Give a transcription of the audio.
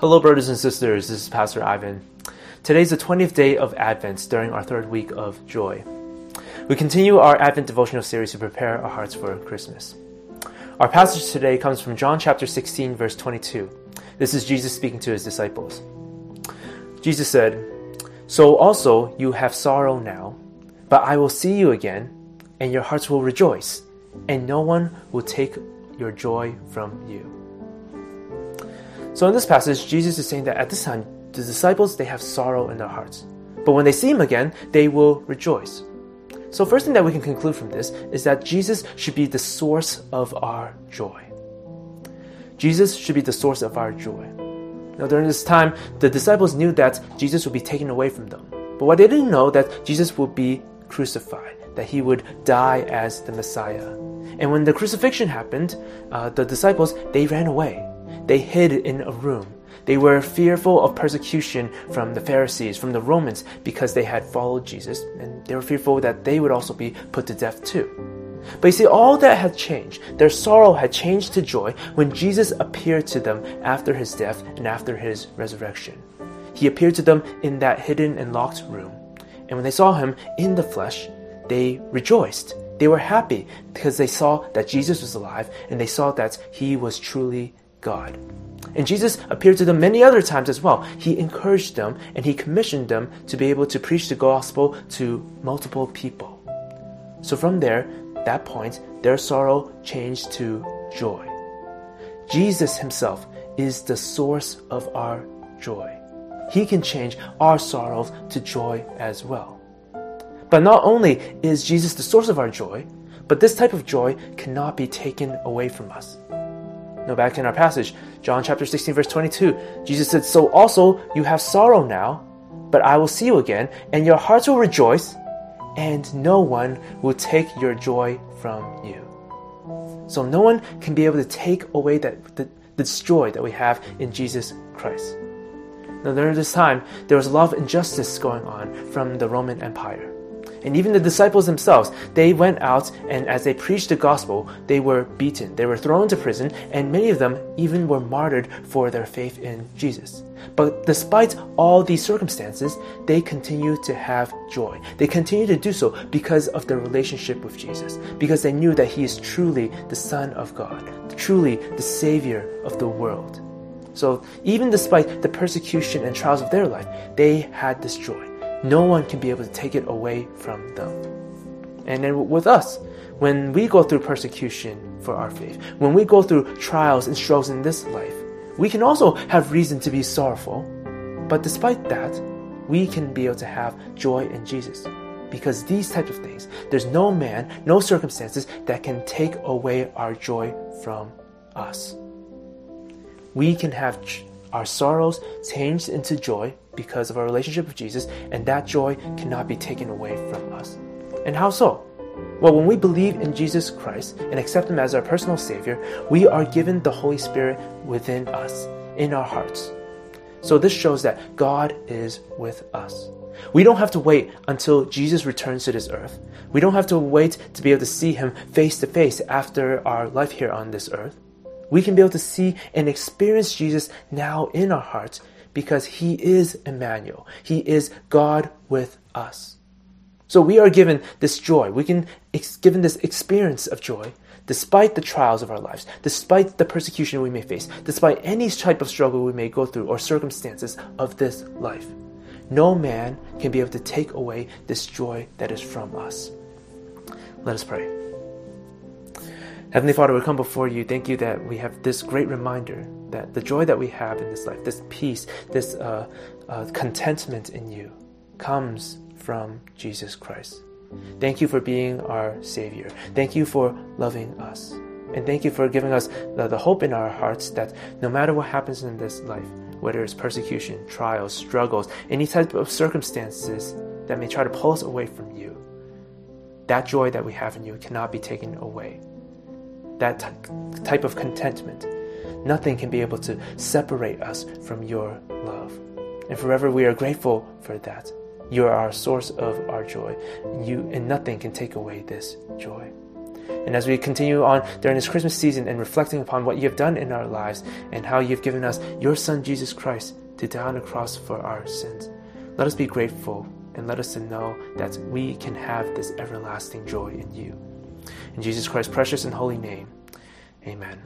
Hello, brothers and sisters. This is Pastor Ivan. Today is the 20th day of Advent during our third week of joy. We continue our Advent devotional series to prepare our hearts for Christmas. Our passage today comes from John chapter 16, verse 22. This is Jesus speaking to his disciples. Jesus said, So also you have sorrow now, but I will see you again, and your hearts will rejoice, and no one will take your joy from you. So in this passage, Jesus is saying that at this time, the disciples they have sorrow in their hearts. But when they see him again, they will rejoice. So first thing that we can conclude from this is that Jesus should be the source of our joy. Jesus should be the source of our joy. Now during this time, the disciples knew that Jesus would be taken away from them. But what they didn't know that Jesus would be crucified, that he would die as the Messiah. And when the crucifixion happened, uh, the disciples they ran away. They hid in a room. They were fearful of persecution from the Pharisees, from the Romans, because they had followed Jesus, and they were fearful that they would also be put to death too. But you see, all that had changed. Their sorrow had changed to joy when Jesus appeared to them after his death and after his resurrection. He appeared to them in that hidden and locked room. And when they saw him in the flesh, they rejoiced. They were happy because they saw that Jesus was alive and they saw that he was truly God. And Jesus appeared to them many other times as well. He encouraged them and he commissioned them to be able to preach the gospel to multiple people. So from there, that point, their sorrow changed to joy. Jesus himself is the source of our joy. He can change our sorrows to joy as well. But not only is Jesus the source of our joy, but this type of joy cannot be taken away from us. Now, back in our passage, John chapter 16, verse 22, Jesus said, So also you have sorrow now, but I will see you again, and your hearts will rejoice, and no one will take your joy from you. So no one can be able to take away that the, this joy that we have in Jesus Christ. Now, during this time, there was a lot of injustice going on from the Roman Empire. And even the disciples themselves, they went out and as they preached the gospel, they were beaten, they were thrown to prison, and many of them even were martyred for their faith in Jesus. But despite all these circumstances, they continue to have joy. They continue to do so because of their relationship with Jesus, because they knew that He is truly the Son of God, truly the Savior of the world. So even despite the persecution and trials of their life, they had this joy. No one can be able to take it away from them. And then with us, when we go through persecution for our faith, when we go through trials and struggles in this life, we can also have reason to be sorrowful. But despite that, we can be able to have joy in Jesus. Because these types of things, there's no man, no circumstances that can take away our joy from us. We can have our sorrows changed into joy because of our relationship with Jesus, and that joy cannot be taken away from us. And how so? Well, when we believe in Jesus Christ and accept Him as our personal Savior, we are given the Holy Spirit within us, in our hearts. So this shows that God is with us. We don't have to wait until Jesus returns to this earth. We don't have to wait to be able to see Him face to face after our life here on this earth. We can be able to see and experience Jesus now in our hearts because He is Emmanuel. He is God with us. So we are given this joy. We can given this experience of joy despite the trials of our lives, despite the persecution we may face, despite any type of struggle we may go through or circumstances of this life. No man can be able to take away this joy that is from us. Let us pray. Heavenly Father, we come before you. Thank you that we have this great reminder that the joy that we have in this life, this peace, this uh, uh, contentment in you, comes from Jesus Christ. Thank you for being our Savior. Thank you for loving us. And thank you for giving us the, the hope in our hearts that no matter what happens in this life, whether it's persecution, trials, struggles, any type of circumstances that may try to pull us away from you, that joy that we have in you cannot be taken away that t- type of contentment. Nothing can be able to separate us from your love. And forever we are grateful for that. You are our source of our joy. And you and nothing can take away this joy. And as we continue on during this Christmas season and reflecting upon what you have done in our lives and how you've given us your Son, Jesus Christ, to die on the cross for our sins, let us be grateful and let us know that we can have this everlasting joy in you. In Jesus Christ's precious and holy name, amen.